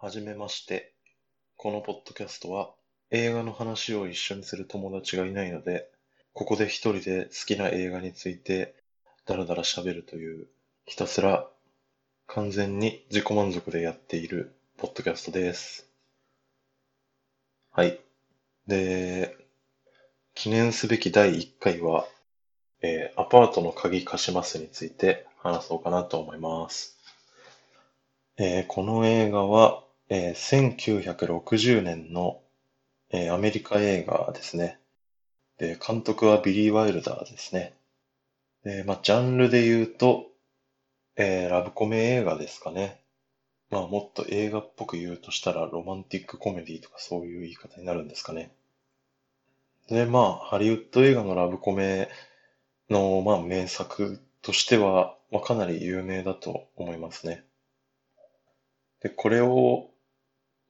はじめまして。このポッドキャストは映画の話を一緒にする友達がいないので、ここで一人で好きな映画についてダラダラ喋るという、ひたすら完全に自己満足でやっているポッドキャストです。はい。で、記念すべき第1回は、えーアパートの鍵貸しますについて話そうかなと思います。えーこの映画は、えー1960年の、えーアメリカ映画ですね。で、監督はビリー・ワイルダーですね。で、まあ、ジャンルで言うと、えーラブコメ映画ですかね。まあ、もっと映画っぽく言うとしたら、ロマンティックコメディとかそういう言い方になるんですかね。で、まあ、ハリウッド映画のラブコメの、まあ、名作としては、まあ、かなり有名だと思いますね。で、これを、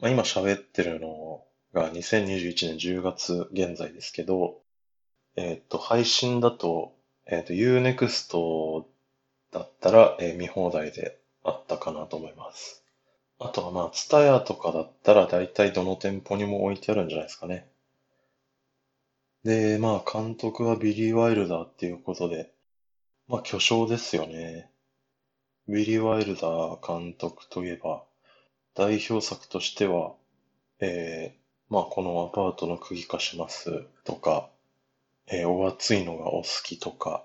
まあ、今喋ってるのが2021年10月現在ですけど、えっと、配信だと、えっと、Unext だったら、えー見放題であったかなと思います。あとはまあ、TSUTAYA とかだったら大体どの店舗にも置いてあるんじゃないですかね。で、まあ、監督はビリー・ワイルダーっていうことで、まあ、巨匠ですよね。ビリー・ワイルダー監督といえば、代表作としては、えー、まあ、このアパートの釘貸しますとか、えー、お熱いのがお好きとか、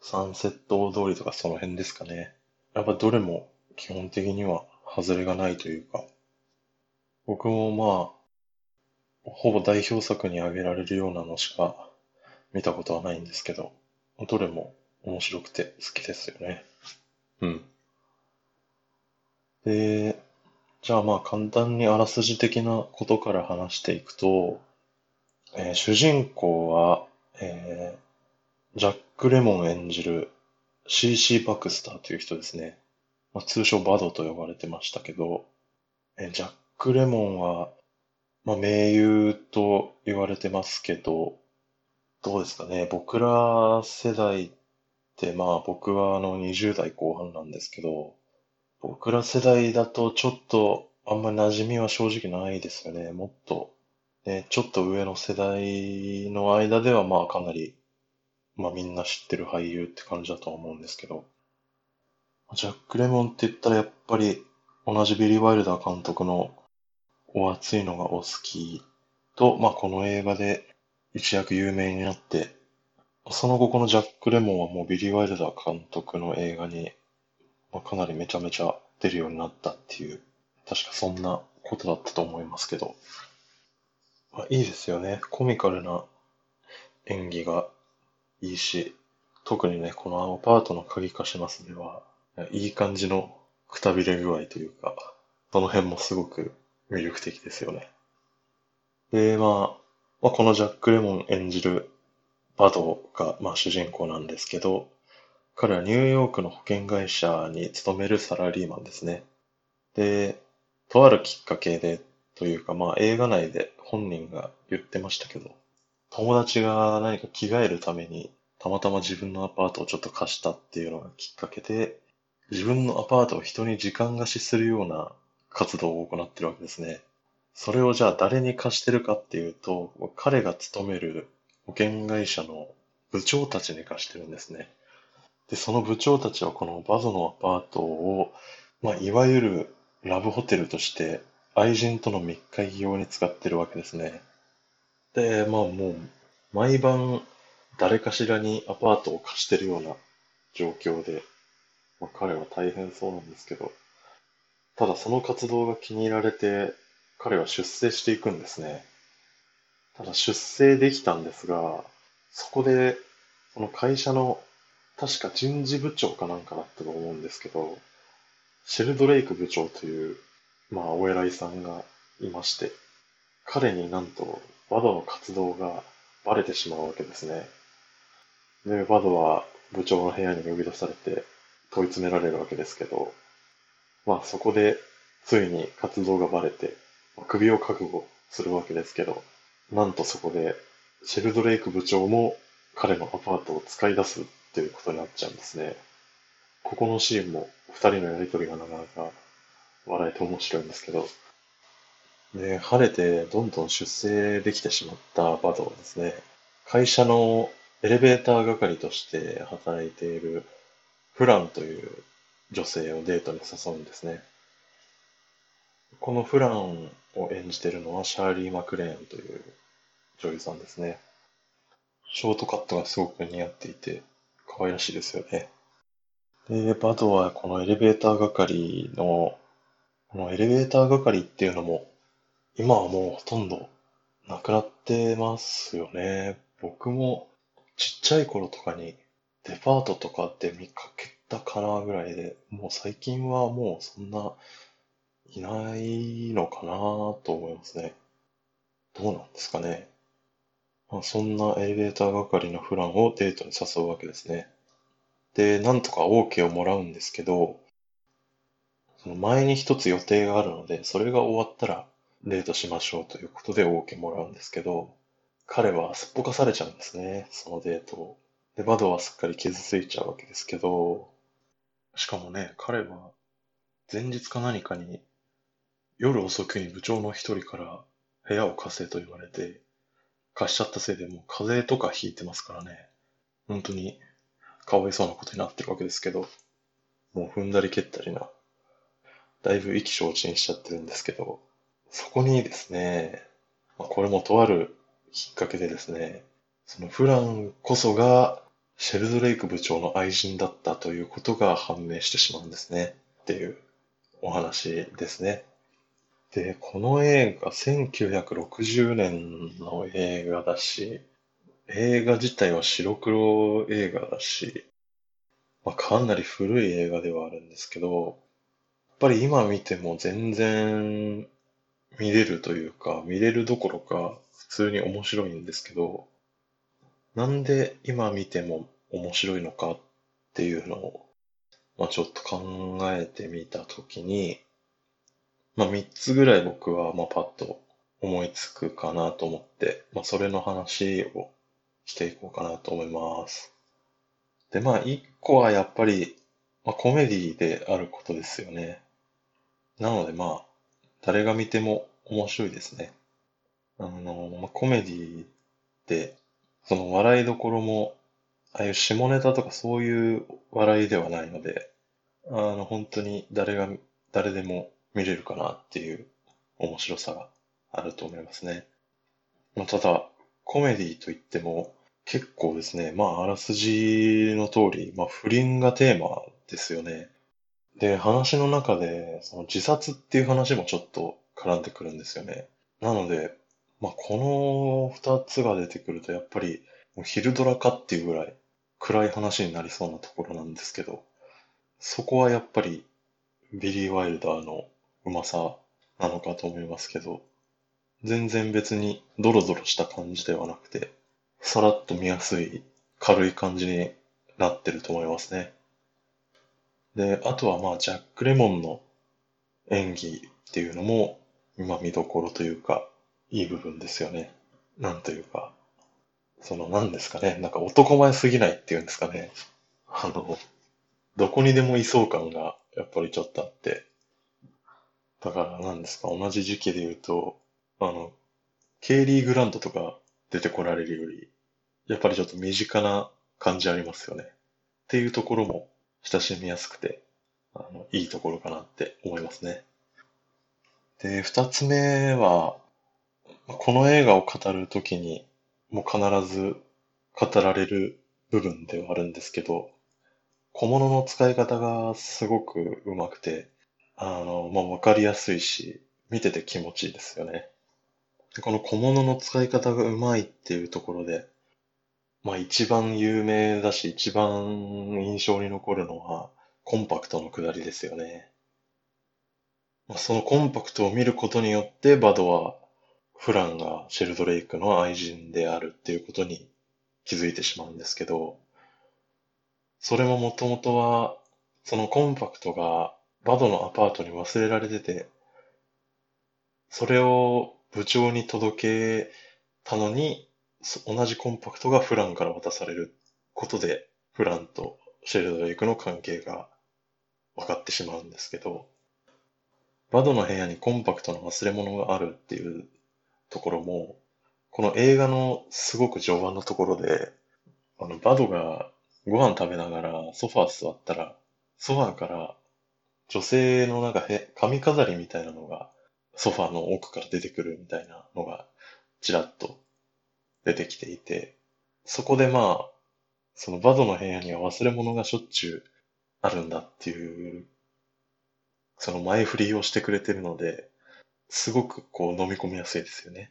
サンセット大通りとかその辺ですかね。やっぱどれも基本的には外れがないというか、僕もまあ、ほぼ代表作に挙げられるようなのしか見たことはないんですけど、どれも面白くて好きですよね。うん。で、じゃあまあ簡単にあらすじ的なことから話していくと、えー主人公は、えージャック・レモン演じる C.C. バクスターという人ですね。まあ、通称バドと呼ばれてましたけど、えージャック・レモンは、まあ、名優と言われてますけど、どうですかね。僕ら世代って、まあ僕はあの20代後半なんですけど、僕ら世代だとちょっとあんまり馴染みは正直ないですよね。もっと、ね、ちょっと上の世代の間ではまあかなり、まあみんな知ってる俳優って感じだと思うんですけど、ジャック・レモンって言ったらやっぱり同じビリー・ワイルダー監督のお熱いのがお好きと、まあこの映画で一躍有名になって、その後このジャック・レモンはもうビリー・ワイルダー監督の映画に、かなりめちゃめちゃ出るようになったっていう、確かそんなことだったと思いますけど、まあ、いいですよね。コミカルな演技がいいし、特にね、このアパートの鍵貸しますでは、いい感じのくたびれ具合というか、その辺もすごく魅力的ですよね。で、まあ、まあ、このジャック・レモン演じるバドが、まあ、主人公なんですけど、彼はニューヨークの保険会社に勤めるサラリーマンですね。で、とあるきっかけで、というか、まあ、映画内で本人が言ってましたけど、友達が何か着替えるために、たまたま自分のアパートをちょっと貸したっていうのがきっかけで、自分のアパートを人に時間貸しするような活動を行ってるわけですね。それをじゃあ誰に貸してるかっていうと、彼が勤める保険会社の部長たちに貸してるんですね。で、その部長たちはこのバゾのアパートを、まあ、いわゆるラブホテルとして愛人との密会用に使ってるわけですね。で、まあもう、毎晩誰かしらにアパートを貸してるような状況で、まあ、彼は大変そうなんですけど、ただその活動が気に入られて、彼は出世していくんですね。ただ出世できたんですが、そこで、その会社の、確か人事部長かなんかだったと思うんですけど、シェルドレイク部長という、まあ、お偉いさんがいまして、彼になんと、バドの活動がバレてしまうわけですね。で、バドは部長の部屋に呼び出されて問い詰められるわけですけど、まあそこでついに活動がバレて、首を覚悟するわけですけど、なんとそこでシェルドレイク部長も彼のアパートを使い出すっていうことになっちゃうんですね。ここのシーンも二人のやりとりがなかなか笑えて面白いんですけど。で、晴れてどんどん出世できてしまったバドはですね、会社のエレベーター係として働いているフランという女性をデートに誘うんですね。このフランを演じてるのはシャーリー・マクレーンという女優さんですね。ショートカットがすごく似合っていて、可愛らしいですよね。で、バドはこのエレベーター係の、このエレベーター係っていうのも、今はもうほとんどなくなってますよね。僕もちっちゃい頃とかにデパートとかで見かけたかなぐらいで、もう最近はもうそんないないのかなと思いますね。どうなんですかね。まあ、そんなエレベーター係のフランをデートに誘うわけですね。で、なんとか OK をもらうんですけど、その前に一つ予定があるので、それが終わったらデートしましょうということで OK もらうんですけど、彼はすっぽかされちゃうんですね、そのデートを。で、バドはすっかり傷ついちゃうわけですけど、しかもね、彼は前日か何かに夜遅くに部長の一人から部屋を貸せと言われて、貸しちゃったせいでもう風邪とかひいてますからね。本当にかわいそうなことになってるわけですけど、もう踏んだり蹴ったりな、だいぶ意気消沈しちゃってるんですけど、そこにですね、まあ、これもとあるきっかけでですね、そのフランこそがシェルドレイク部長の愛人だったということが判明してしまうんですね。っていうお話ですね。で、この映画、1960年の映画だし、映画自体は白黒映画だし、まあ、かなり古い映画ではあるんですけど、やっぱり今見ても全然見れるというか、見れるどころか普通に面白いんですけど、なんで今見ても面白いのかっていうのを、まあ、ちょっと考えてみたときに、まあ、3つぐらい僕は、まあ、パッと思いつくかなと思って、まあ、それの話をしていこうかなと思います。で、まあ、1個はやっぱり、まあ、コメディであることですよね。なので、まあ、誰が見ても面白いですね。あの、まあ、コメディで、その笑いどころも、ああいう下ネタとかそういう笑いではないので、あの、本当に誰が、誰でも見れるかなっていう面白さがあると思いますね。まあ、ただ、コメディといっても結構ですね、まあ、あらすじの通り、まあ、不倫がテーマですよね。で、話の中で、その自殺っていう話もちょっと絡んでくるんですよね。なので、まあ、この二つが出てくると、やっぱり、昼ドラかっていうぐらい暗い話になりそうなところなんですけど、そこはやっぱりビリー・ワイルダーのうまさなのかと思いますけど、全然別にドロドロした感じではなくて、さらっと見やすい軽い感じになってると思いますね。で、あとはまあジャック・レモンの演技っていうのも今見どころというか、いい部分ですよね。なんというか、その何ですかね、なんか男前すぎないっていうんですかね。あの、どこにでもいそう感がやっぱりちょっとあって、だから何ですか、同じ時期で言うと、あの、ケイリー・グラントとか出てこられるより、やっぱりちょっと身近な感じありますよね。っていうところも親しみやすくて、あの、いいところかなって思いますね。で、二つ目は、この映画を語るときに、もう必ず語られる部分ではあるんですけど、小物の使い方がすごくうまくて、あの、まあ、わかりやすいし、見てて気持ちいいですよね。この小物の使い方がうまいっていうところで、まあ一番有名だし、一番印象に残るのは、コンパクトのくだりですよね。まあ、そのコンパクトを見ることによって、バドは、フランがシェルドレイクの愛人であるっていうことに気づいてしまうんですけど、それももともとは、そのコンパクトがバドのアパートに忘れられてて、それを部長に届けたのに、同じコンパクトがフランから渡されることで、フランとシェルドレイクの関係が分かってしまうんですけど、バドの部屋にコンパクトな忘れ物があるっていうところも、この映画のすごく序盤のところで、あの、バドがご飯食べながらソファー座ったら、ソファーから女性のなんかへ髪飾りみたいなのがソファーの奥から出てくるみたいなのがちらっと出てきていて、そこでまあ、そのバドの部屋には忘れ物がしょっちゅうあるんだっていう、その前振りをしてくれてるので、すごくこう飲み込みやすいですよね。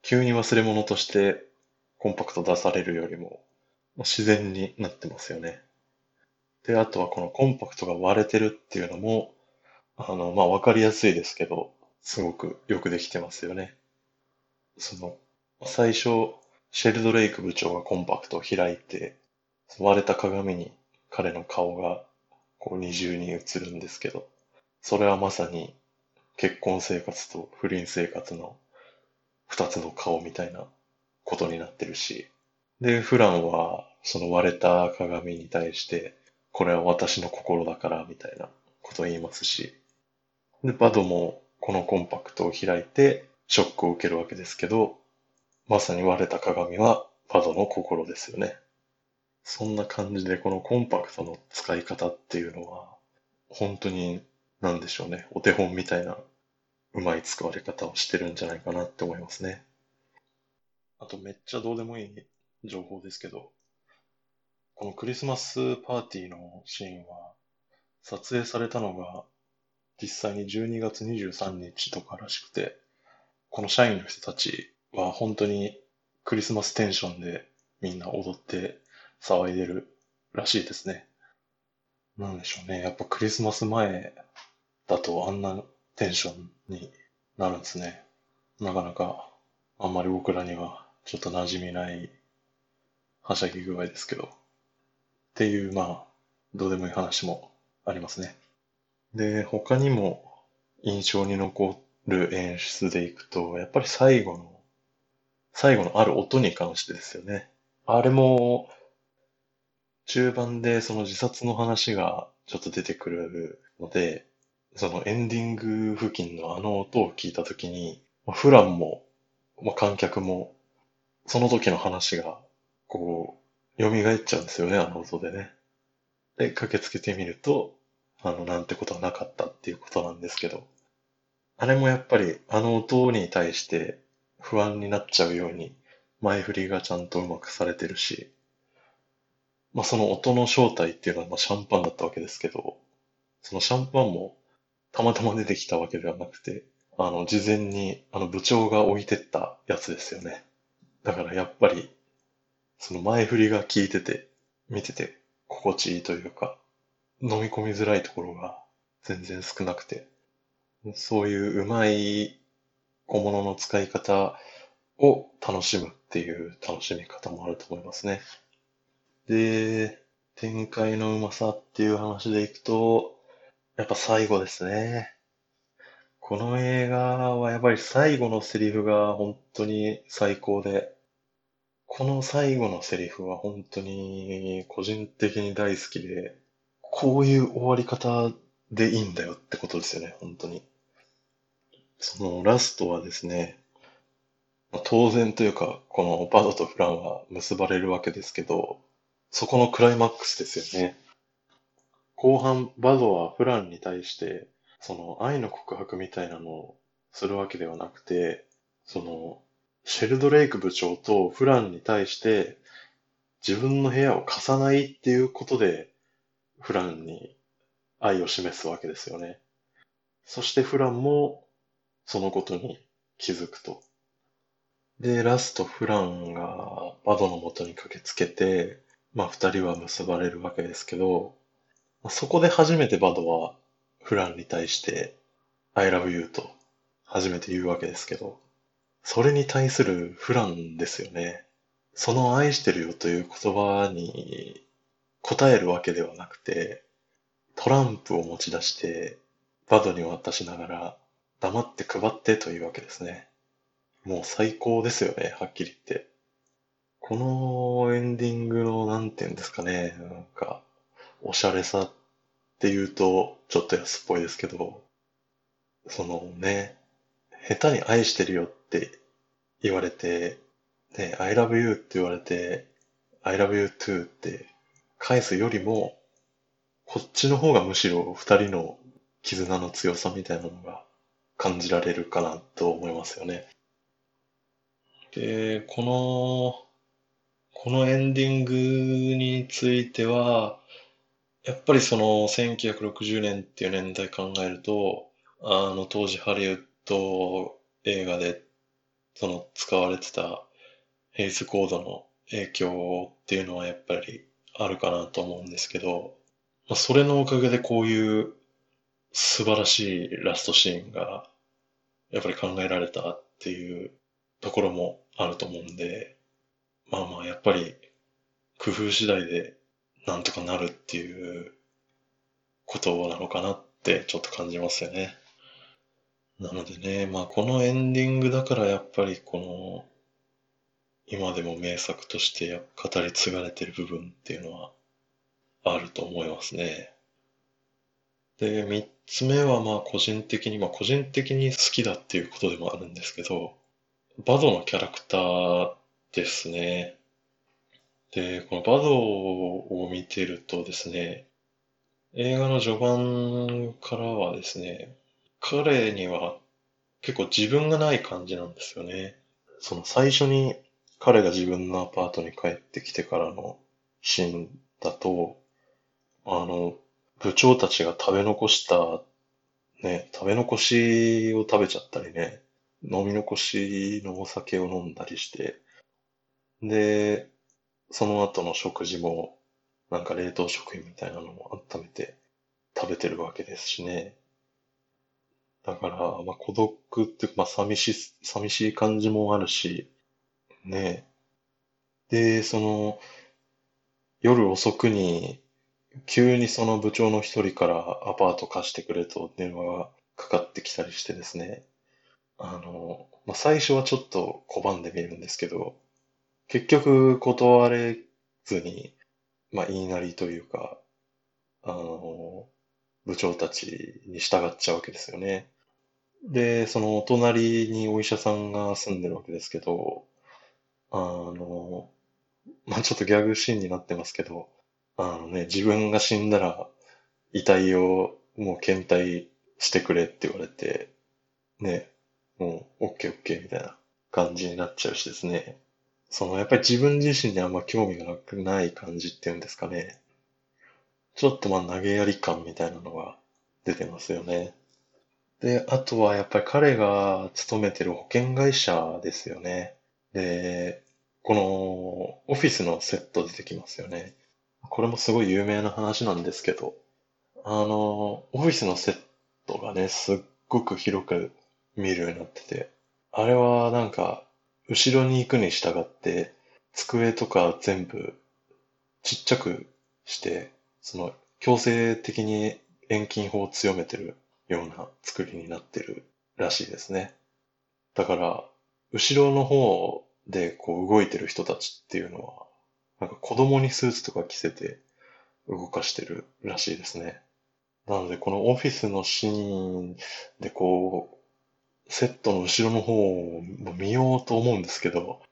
急に忘れ物としてコンパクト出されるよりも自然になってますよね。で、あとはこのコンパクトが割れてるっていうのも、あの、まあ、わかりやすいですけど、すごくよくできてますよね。その、最初、シェルドレイク部長がコンパクトを開いて、割れた鏡に彼の顔がこう二重に映るんですけど、それはまさに結婚生活と不倫生活の二つの顔みたいなことになってるし、で、フランはその割れた鏡に対して、これは私の心だからみたいなことを言いますし、で、バドもこのコンパクトを開いてショックを受けるわけですけど、まさに割れた鏡はバドの心ですよね。そんな感じでこのコンパクトの使い方っていうのは、本当になんでしょうね、お手本みたいなうまい使われ方をしてるんじゃないかなって思いますね。あとめっちゃどうでもいい情報ですけど、このクリスマスパーティーのシーンは、撮影されたのが実際に12月23日とからしくて、この社員の人たちは本当にクリスマステンションでみんな踊って騒いでるらしいですね。なんでしょうね。やっぱクリスマス前だとあんなテンションになるんですね。なかなかあんまり僕らにはちょっと馴染みないはしゃぎ具合ですけど。っていう、まあ、どうでもいい話もありますね。で、他にも印象に残る演出でいくと、やっぱり最後の、最後のある音に関してですよね。あれも、中盤でその自殺の話がちょっと出てくるので、そのエンディング付近のあの音を聞いたときに、フランも、まあ、観客も、その時の話が、こう、蘇っちゃうんですよね、あの音でね。で、駆けつけてみると、あの、なんてことはなかったっていうことなんですけど、あれもやっぱり、あの音に対して不安になっちゃうように、前振りがちゃんとうまくされてるし、まあその音の正体っていうのはまシャンパンだったわけですけど、そのシャンパンもたまたま出てきたわけではなくて、あの、事前に、あの、部長が置いてったやつですよね。だからやっぱり、その前振りが効いてて、見てて心地いいというか、飲み込みづらいところが全然少なくて、そういううまい小物の使い方を楽しむっていう楽しみ方もあると思いますね。で、展開のうまさっていう話でいくと、やっぱ最後ですね。この映画はやっぱり最後のセリフが本当に最高で、この最後のセリフは本当に個人的に大好きで、こういう終わり方でいいんだよってことですよね、本当に。そのラストはですね、当然というか、このバドとフランは結ばれるわけですけど、そこのクライマックスですよね。後半、バドはフランに対して、その愛の告白みたいなのをするわけではなくて、その、シェルドレイク部長とフランに対して自分の部屋を貸さないっていうことで、フランに愛を示すわけですよね。そしてフランもそのことに気づくと。で、ラストフランがバドの元に駆けつけて、まあ二人は結ばれるわけですけど、そこで初めてバドはフランに対して I love you と初めて言うわけですけど、それに対するフランですよね。その愛してるよという言葉に答えるわけではなくて、トランプを持ち出してバドに渡しながら黙って配ってというわけですね。もう最高ですよね、はっきり言って。このエンディングのなんて言うんですかね、なんか、おしゃれさって言うとちょっと安っぽいですけど、そのね、下手に愛してるよっって言われて、ね、I love you って言われて、I love you too って返すよりも、こっちの方がむしろ二人の絆の強さみたいなのが感じられるかなと思いますよね。で、この、このエンディングについては、やっぱりその1960年っていう年代考えると、あの当時ハリウッド映画でその使われてたヘイズコードの影響っていうのはやっぱりあるかなと思うんですけど、まあ、それのおかげでこういう素晴らしいラストシーンがやっぱり考えられたっていうところもあると思うんで、まあまあやっぱり工夫次第でなんとかなるっていうことなのかなってちょっと感じますよね。なのでね、まあこのエンディングだからやっぱりこの今でも名作として語り継がれてる部分っていうのはあると思いますね。で、三つ目はまあ個人的に、まあ個人的に好きだっていうことでもあるんですけど、バドのキャラクターですね。で、このバドを見てるとですね、映画の序盤からはですね、彼には結構自分がない感じなんですよね。その最初に彼が自分のアパートに帰ってきてからのシーンだと、あの、部長たちが食べ残した、ね、食べ残しを食べちゃったりね、飲み残しのお酒を飲んだりして、で、その後の食事も、なんか冷凍食品みたいなのも温めて食べてるわけですしね。だから、まあ孤独っていうか、まあ寂しい、寂しい感じもあるし、ね。で、その、夜遅くに、急にその部長の一人からアパート貸してくれと電話がかかってきたりしてですね。あの、まあ、最初はちょっと拒んでみるんですけど、結局断れずに、まあ、言いなりというか、あの、部長たちに従っちゃうわけですよね。で、そのお隣にお医者さんが住んでるわけですけど、あの、まあ、ちょっとギャグシーンになってますけど、あのね、自分が死んだら遺体をもう検体してくれって言われて、ね、もうオッケーオッケーみたいな感じになっちゃうしですね。そのやっぱり自分自身にあんま興味がなくない感じっていうんですかね。ちょっとまあ投げやり感みたいなのが出てますよね。で、あとはやっぱり彼が勤めてる保険会社ですよね。で、このオフィスのセット出てきますよね。これもすごい有名な話なんですけど、あの、オフィスのセットがね、すっごく広く見るようになってて、あれはなんか、後ろに行くに従って、机とか全部ちっちゃくして、その強制的に遠近法を強めてるような作りになってるらしいですね。だから、後ろの方でこう動いてる人たちっていうのは、なんか子供にスーツとか着せて動かしてるらしいですね。なので、このオフィスのシーンでこう、セットの後ろの方を見ようと思うんですけど、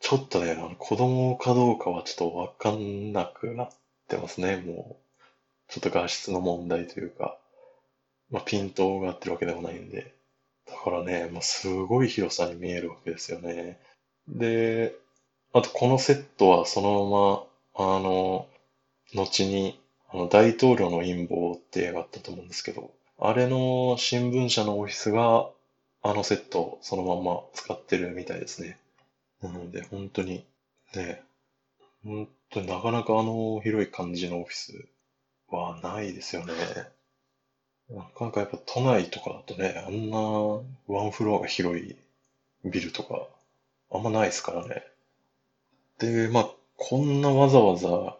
ちょっとね、あの子供かどうかはちょっとわかんなくなってますね、もう。ちょっと画質の問題というか、まあ、ピントが合ってるわけでもないんで。だからね、まあ、すごい広さに見えるわけですよね。で、あとこのセットはそのまま、あの、後に、あの、大統領の陰謀って映画あったと思うんですけど、あれの新聞社のオフィスが、あのセットをそのまま使ってるみたいですね。なので、本当に、ね、本当になかなかあの広い感じのオフィスはないですよね。なかなかやっぱ都内とかだとね、あんなワンフロアが広いビルとか、あんまないですからね。で、まあ、こんなわざわざ、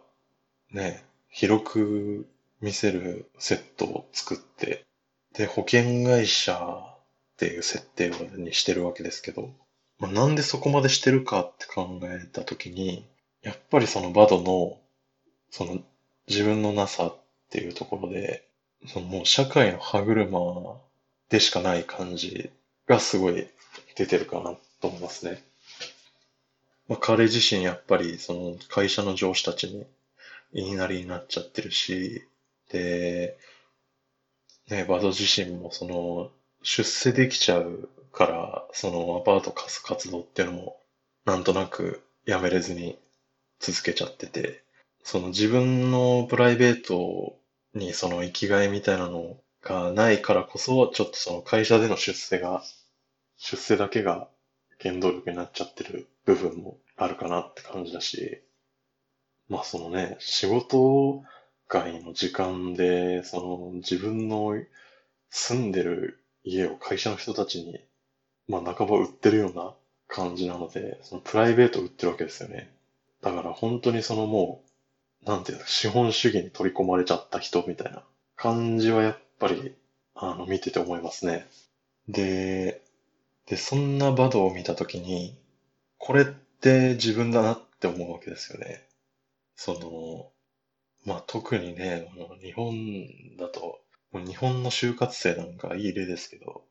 ね、広く見せるセットを作って、で、保険会社っていう設定にしてるわけですけど、まあ、なんでそこまでしてるかって考えたときに、やっぱりそのバドの、その自分のなさっていうところで、そのもう社会の歯車でしかない感じがすごい出てるかなと思いますね。まあ、彼自身やっぱりその会社の上司たちに言いなりになっちゃってるし、で、ね、バド自身もその出世できちゃうから、そのアパート貸す活動っていうのもなんとなくやめれずに続けちゃってて、その自分のプライベートにその生きがいみたいなのがないからこそ、ちょっとその会社での出世が、出世だけが原動力になっちゃってる部分もあるかなって感じだし、まあそのね、仕事外の時間で、その自分の住んでる家を会社の人たちに、まあ半ば売ってるような感じなので、そのプライベート売ってるわけですよね。だから本当にそのもう、なんていうの、資本主義に取り込まれちゃった人みたいな感じはやっぱり、あの、見てて思いますね。で、で、そんなバドを見たときに、これって自分だなって思うわけですよね。その、まあ、特にね、日本だと、もう日本の就活生なんかいい例ですけど、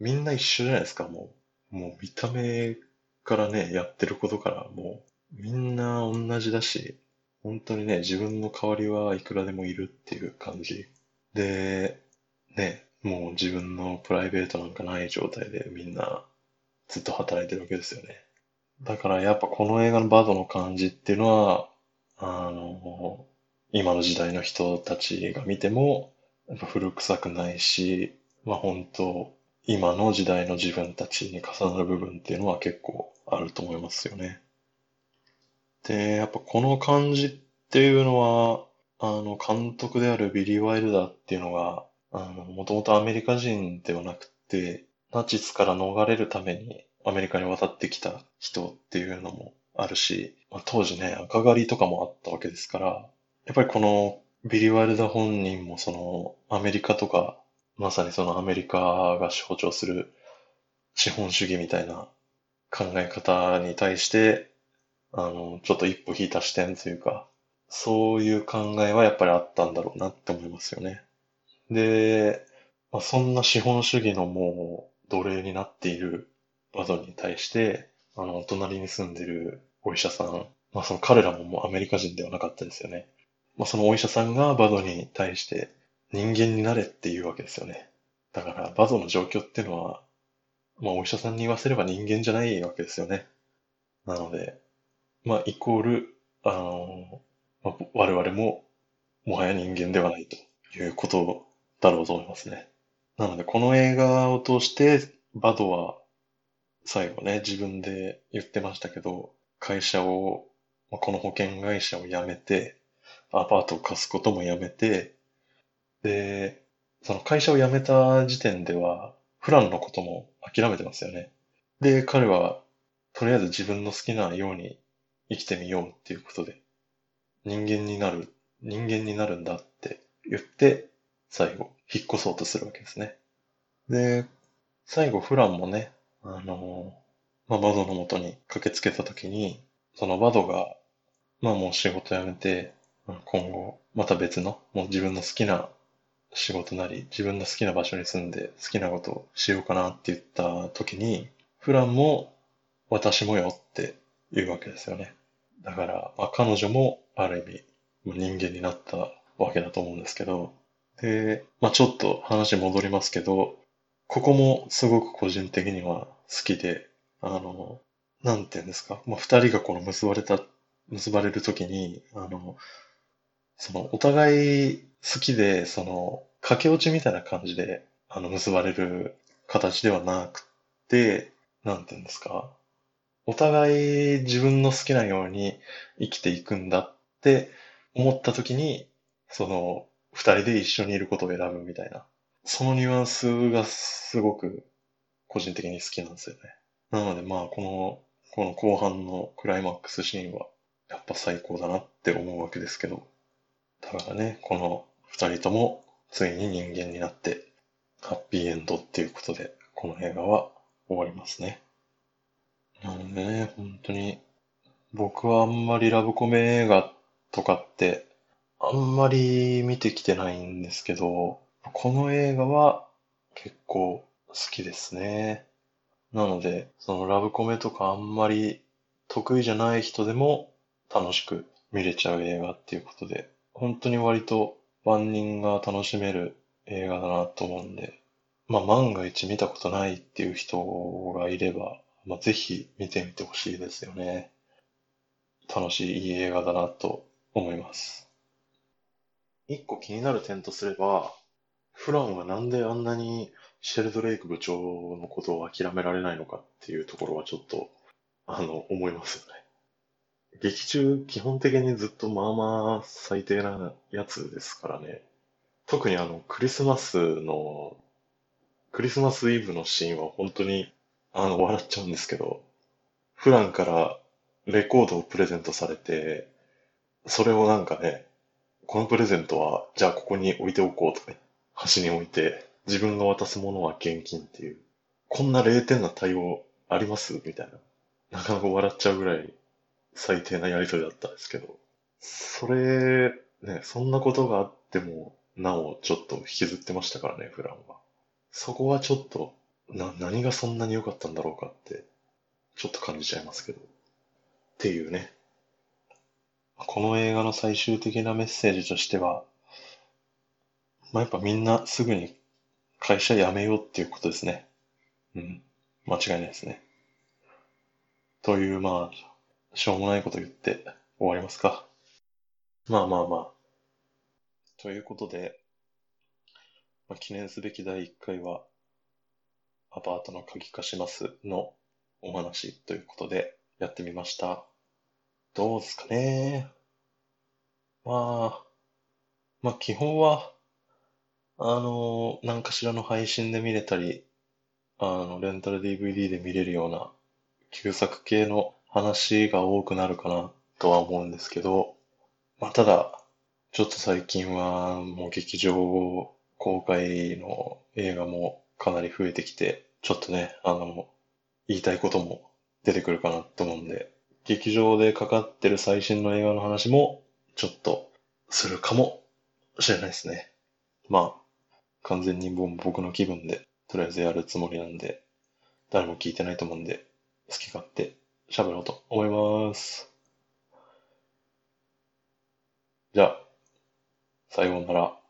みんな一緒じゃないですか、もう。もう見た目からね、やってることからもう、みんな同じだし、本当にね、自分の代わりはいくらでもいるっていう感じ。で、ね、もう自分のプライベートなんかない状態でみんなずっと働いてるわけですよね。だからやっぱこの映画のバドの感じっていうのは、あの、今の時代の人たちが見ても、やっぱ古臭くないし、まあ本当、今の時代の自分たちに重なる部分っていうのは結構あると思いますよね。で、やっぱこの感じっていうのは、あの、監督であるビリー・ワイルダーっていうのが、あの、もともとアメリカ人ではなくて、ナチスから逃れるためにアメリカに渡ってきた人っていうのもあるし、まあ、当時ね、赤狩りとかもあったわけですから、やっぱりこのビリー・ワイルダー本人もそのアメリカとか、まさにそのアメリカが象徴する資本主義みたいな考え方に対して、あの、ちょっと一歩引いた視点というか、そういう考えはやっぱりあったんだろうなって思いますよね。で、まあ、そんな資本主義のもう奴隷になっているバドに対して、あの、隣に住んでるお医者さん、まあその彼らももうアメリカ人ではなかったですよね。まあそのお医者さんがバドに対して人間になれっていうわけですよね。だからバドの状況っていうのは、まあお医者さんに言わせれば人間じゃないわけですよね。なので、まあイコール、あの、まあ、我々ももはや人間ではないということだろうと思いますね。なので、この映画を通して、バドは最後ね、自分で言ってましたけど、会社を、まあこの保険会社を辞めて、アパートを貸すことも辞めて、で、その会社を辞めた時点では、フランのことも諦めてますよね。で、彼は、とりあえず自分の好きなように生きてみようっていうことで、人間になる、人間になるんだって言って、最後、引っ越そうとするわけですね。で、最後、フランもね、あの、まあ、バドの元に駆けつけたときに、そのバドが、まあもう仕事辞めて、今後、また別の、もう自分の好きな仕事なり、自分の好きな場所に住んで好きなことをしようかなって言った時に、フランも私もよって言うわけですよね。だから、まあ、彼女もある意味人間になったわけだと思うんですけど、で、まあ、ちょっと話戻りますけど、ここもすごく個人的には好きで、あの、なんていうんですか、まあ、二人がこの結ばれた、結ばれるときに、あの、そのお互い好きで、その、駆け落ちみたいな感じで、あの、結ばれる形ではなくて、なんていうんですか、お互い自分の好きなように生きていくんだって思った時に、その、二人で一緒にいることを選ぶみたいな。そのニュアンスがすごく個人的に好きなんですよね。なのでまあ、この、この後半のクライマックスシーンは、やっぱ最高だなって思うわけですけど。だからね、この二人ともついに人間になって、ハッピーエンドっていうことで、この映画は終わりますね。なのでね、本当に、僕はあんまりラブコメ映画とかって、あんまり見てきてないんですけど、この映画は結構好きですね。なので、そのラブコメとかあんまり得意じゃない人でも楽しく見れちゃう映画っていうことで、本当に割と万人が楽しめる映画だなと思うんで、まあ万が一見たことないっていう人がいれば、まあぜひ見てみてほしいですよね。楽しいいい映画だなと思います。一個気になる点とすれば、フランはなんであんなにシェルドレイク部長のことを諦められないのかっていうところはちょっと、あの、思いますよね。劇中基本的にずっとまあまあ最低なやつですからね。特にあの、クリスマスの、クリスマスイブのシーンは本当に、あの、笑っちゃうんですけど、フランからレコードをプレゼントされて、それをなんかね、このプレゼントは、じゃあここに置いておこうとか、ね、端に置いて、自分が渡すものは現金っていう、こんな0点な対応あります？みたいな。なかなか笑っちゃうぐらい最低なやりとりだったんですけど、それ、ね、そんなことがあっても、なおちょっと引きずってましたからね、フランは。そこはちょっと、な、何がそんなに良かったんだろうかって、ちょっと感じちゃいますけど。っていうね。この映画の最終的なメッセージとしては、まあ、やっぱみんなすぐに会社辞めようっていうことですね。うん。間違いないですね。という、まあ、しょうもないこと言って終わりますか。まあまあまあ。ということで、まあ、記念すべき第1回は、アパートの鍵貸しますのお話ということでやってみました。どうですかね。まあ、まあ基本は、あの、何かしらの配信で見れたり、あの、レンタル DVD で見れるような旧作系の話が多くなるかなとは思うんですけど、まあ、ただ、ちょっと最近はもう劇場公開の映画もかなり増えてきて、ちょっとね、あの、言いたいことも出てくるかなと思うんで、劇場でかかってる最新の映画の話もちょっとするかもしれないですね。まあ、完全に僕の気分でとりあえずやるつもりなんで、誰も聞いてないと思うんで、好き勝手喋ろうと思います。じゃあ、さようなら。